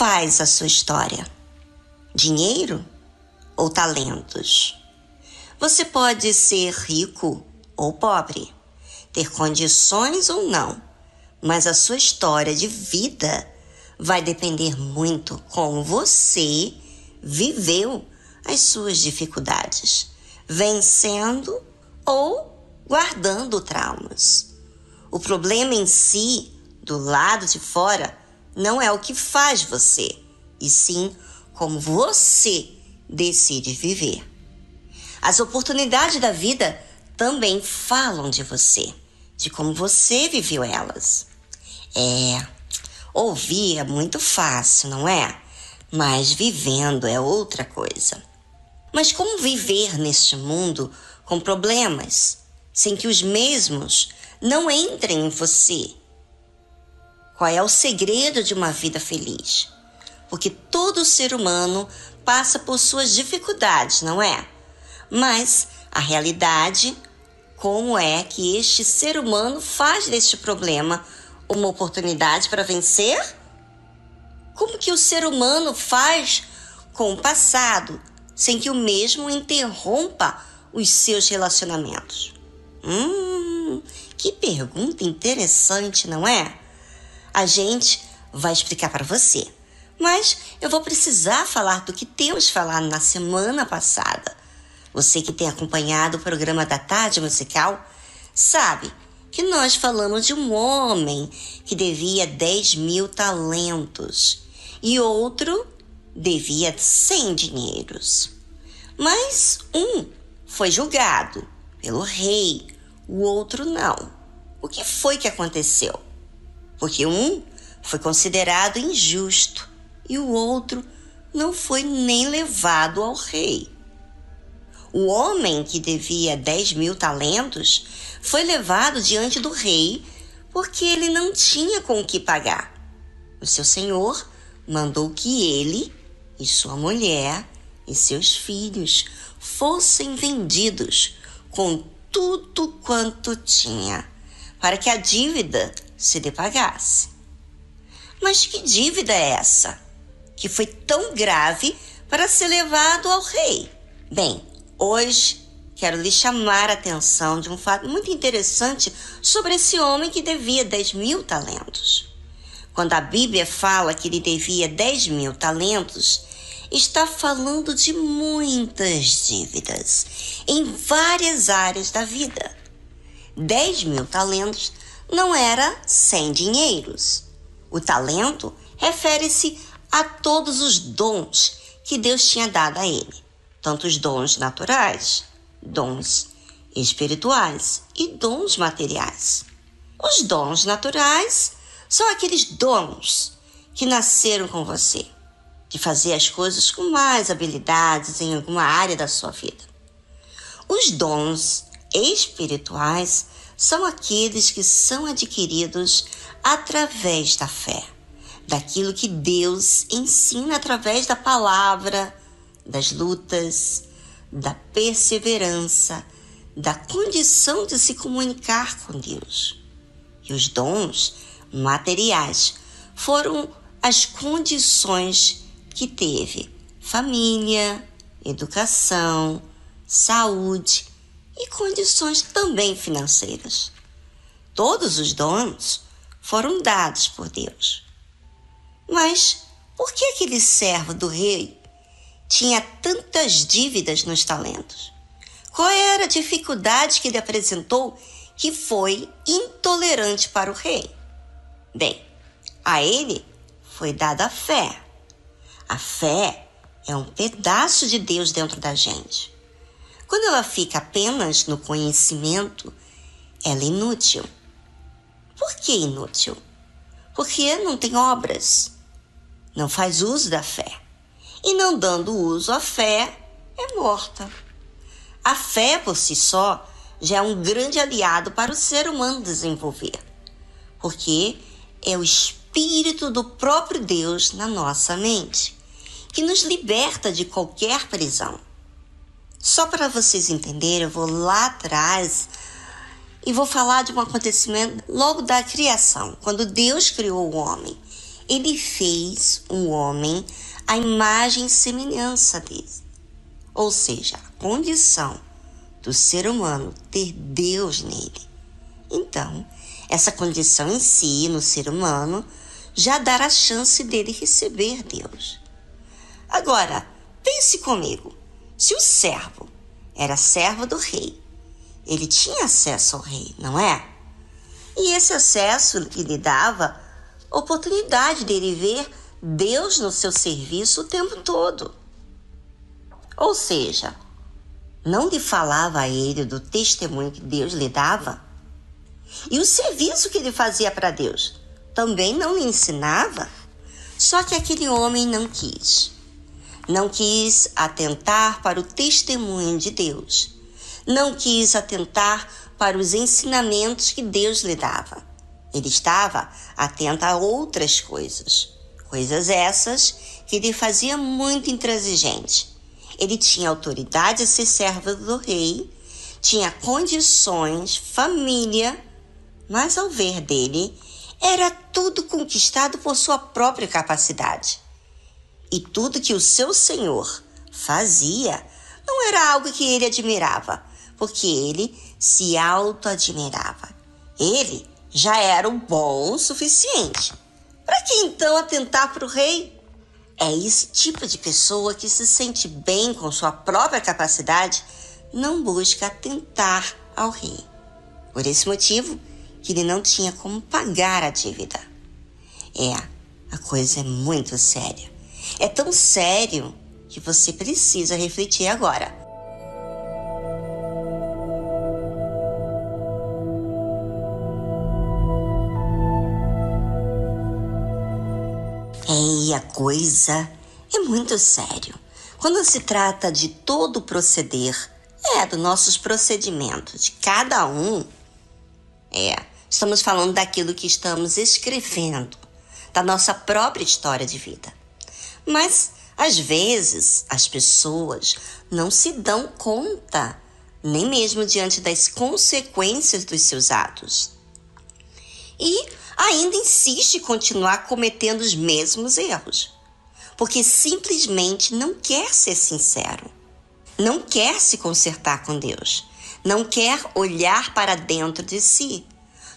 faz a sua história? Dinheiro ou talentos? Você pode ser rico ou pobre, ter condições ou não, mas a sua história de vida vai depender muito como você viveu as suas dificuldades, vencendo ou guardando traumas. O problema em si, do lado de fora, não é o que faz você, e sim como você decide viver. As oportunidades da vida também falam de você, de como você viveu elas. É, ouvir é muito fácil, não é? Mas vivendo é outra coisa. Mas como viver neste mundo com problemas, sem que os mesmos não entrem em você? Qual é o segredo de uma vida feliz? Porque todo ser humano passa por suas dificuldades, não é? Mas a realidade, como é que este ser humano faz deste problema uma oportunidade para vencer? Como que o ser humano faz com o passado sem que o mesmo interrompa os seus relacionamentos? Hum, que pergunta interessante, não é? A gente vai explicar para você. Mas eu vou precisar falar do que temos falado na semana passada. Você que tem acompanhado o programa da Tarde Musical sabe que nós falamos de um homem que devia 10 mil talentos e outro devia 100 dinheiros. Mas um foi julgado pelo rei, o outro não. O que foi que aconteceu? Porque um foi considerado injusto e o outro não foi nem levado ao rei. O homem que devia 10 mil talentos foi levado diante do rei porque ele não tinha com o que pagar. O seu senhor mandou que ele e sua mulher e seus filhos fossem vendidos com tudo quanto tinha, para que a dívida se lhe pagasse. Mas que dívida é essa? Que foi tão grave para ser levado ao rei? Bem, hoje quero lhe chamar a atenção de um fato muito interessante sobre esse homem que devia 10 mil talentos. Quando a Bíblia fala que ele devia 10 mil talentos, está falando de muitas dívidas em várias áreas da vida. 10 mil talentos não era sem dinheiros. O talento refere-se a todos os dons que Deus tinha dado a ele, tanto os dons naturais, dons espirituais e dons materiais. Os dons naturais são aqueles dons que nasceram com você, de fazer as coisas com mais habilidades em alguma área da sua vida. Os dons espirituais são aqueles que são adquiridos através da fé, daquilo que Deus ensina através da palavra, das lutas, da perseverança, da condição de se comunicar com Deus. E os dons materiais foram as condições que teve família, educação, saúde e condições também financeiras. Todos os dons foram dados por Deus. Mas por que aquele servo do rei tinha tantas dívidas nos talentos? Qual era a dificuldade que ele apresentou que foi intolerante para o rei? Bem, a ele foi dada a fé. A fé é um pedaço de Deus dentro da gente. Quando ela fica apenas no conhecimento, ela é inútil. Por que inútil? Porque não tem obras, não faz uso da fé. E não dando uso à fé, é morta. A fé por si só já é um grande aliado para o ser humano desenvolver, porque é o Espírito do próprio Deus na nossa mente, que nos liberta de qualquer prisão. Só para vocês entenderem, eu vou lá atrás e vou falar de um acontecimento logo da criação, quando Deus criou o homem. ele fez um homem à imagem e semelhança dele. Ou seja, a condição do ser humano ter Deus nele. Então, essa condição em si, no ser humano, já dará a chance dele receber Deus. Agora, pense comigo: se o servo era servo do rei, ele tinha acesso ao rei, não é? E esse acesso lhe dava oportunidade dele ver Deus no seu serviço o tempo todo. Ou seja, não lhe falava a ele do testemunho que Deus lhe dava? E o serviço que ele fazia para Deus também não lhe ensinava? Só que aquele homem não quis. Não quis atentar para o testemunho de Deus. Não quis atentar para os ensinamentos que Deus lhe dava. Ele estava atento a outras coisas. Coisas essas que lhe fazia muito intransigente ele tinha autoridade a ser servo do rei, tinha condições, família, mas ao ver dele, era tudo conquistado por sua própria capacidade. E tudo que o seu senhor fazia não era algo que ele admirava, porque ele se auto-admirava. Ele já era o bom o suficiente. Para que então atentar para o rei? É esse tipo de pessoa que se sente bem com sua própria capacidade, não busca atentar ao rei. Por esse motivo, que ele não tinha como pagar a dívida. É, a coisa é muito séria. É tão sério que você precisa refletir agora. E a coisa é muito sério. Quando se trata de todo o proceder, é dos nossos procedimentos, de cada um. É, estamos falando daquilo que estamos escrevendo, da nossa própria história de vida. Mas, às vezes, as pessoas não se dão conta, nem mesmo diante das consequências dos seus atos. E ainda insiste em continuar cometendo os mesmos erros, porque simplesmente não quer ser sincero, não quer se consertar com Deus, não quer olhar para dentro de si,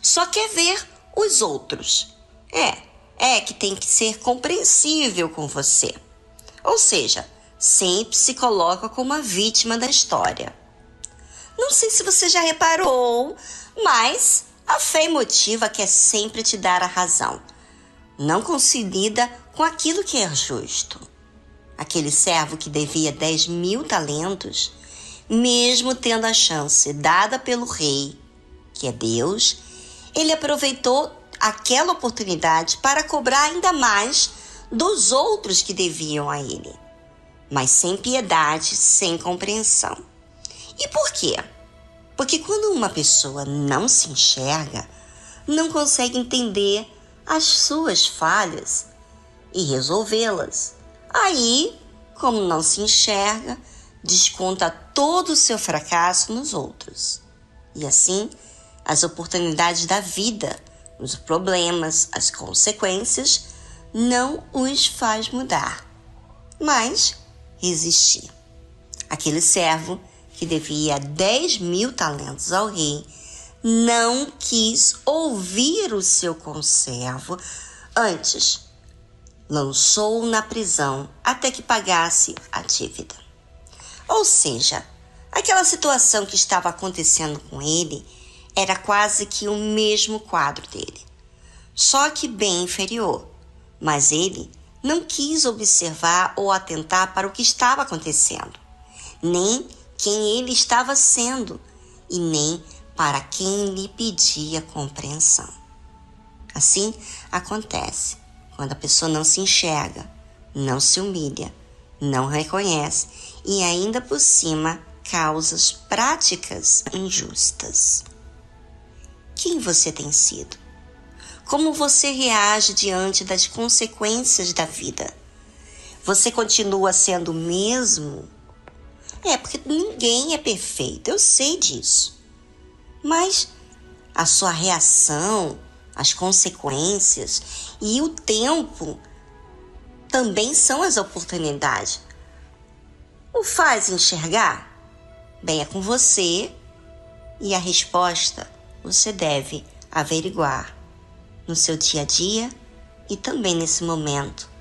só quer ver os outros. É, é que tem que ser compreensível com você. Ou seja, sempre se coloca como a vítima da história. Não sei se você já reparou, mas a fé emotiva quer sempre te dar a razão. Não consolida com aquilo que é justo. Aquele servo que devia 10 mil talentos, mesmo tendo a chance dada pelo rei, que é Deus, ele aproveitou aquela oportunidade para cobrar ainda mais dos outros que deviam a ele, mas sem piedade, sem compreensão. E por quê? Porque quando uma pessoa não se enxerga, não consegue entender as suas falhas e resolvê-las. Aí, como não se enxerga, desconta todo o seu fracasso nos outros. E assim, as oportunidades da vida, os problemas, as consequências, não os faz mudar, mas resistir. Aquele servo que devia 10 mil talentos ao rei, não quis ouvir o seu conservo, antes lançou-o na prisão até que pagasse a dívida. Ou seja, aquela situação que estava acontecendo com ele era quase que o mesmo quadro dele, só que bem inferior. Mas ele não quis observar ou atentar para o que estava acontecendo, nem quem ele estava sendo e nem para quem lhe pedia compreensão. Assim acontece quando a pessoa não se enxerga, não se humilha, não reconhece e ainda por cima causas práticas injustas. Quem você tem sido? Como você reage diante das consequências da vida? Você continua sendo o mesmo é, porque ninguém é perfeito, eu sei disso. Mas a sua reação as consequências e o tempo também são as oportunidades. O faz enxergar? Bem, é com você e a resposta você deve averiguar no seu dia a dia e também nesse momento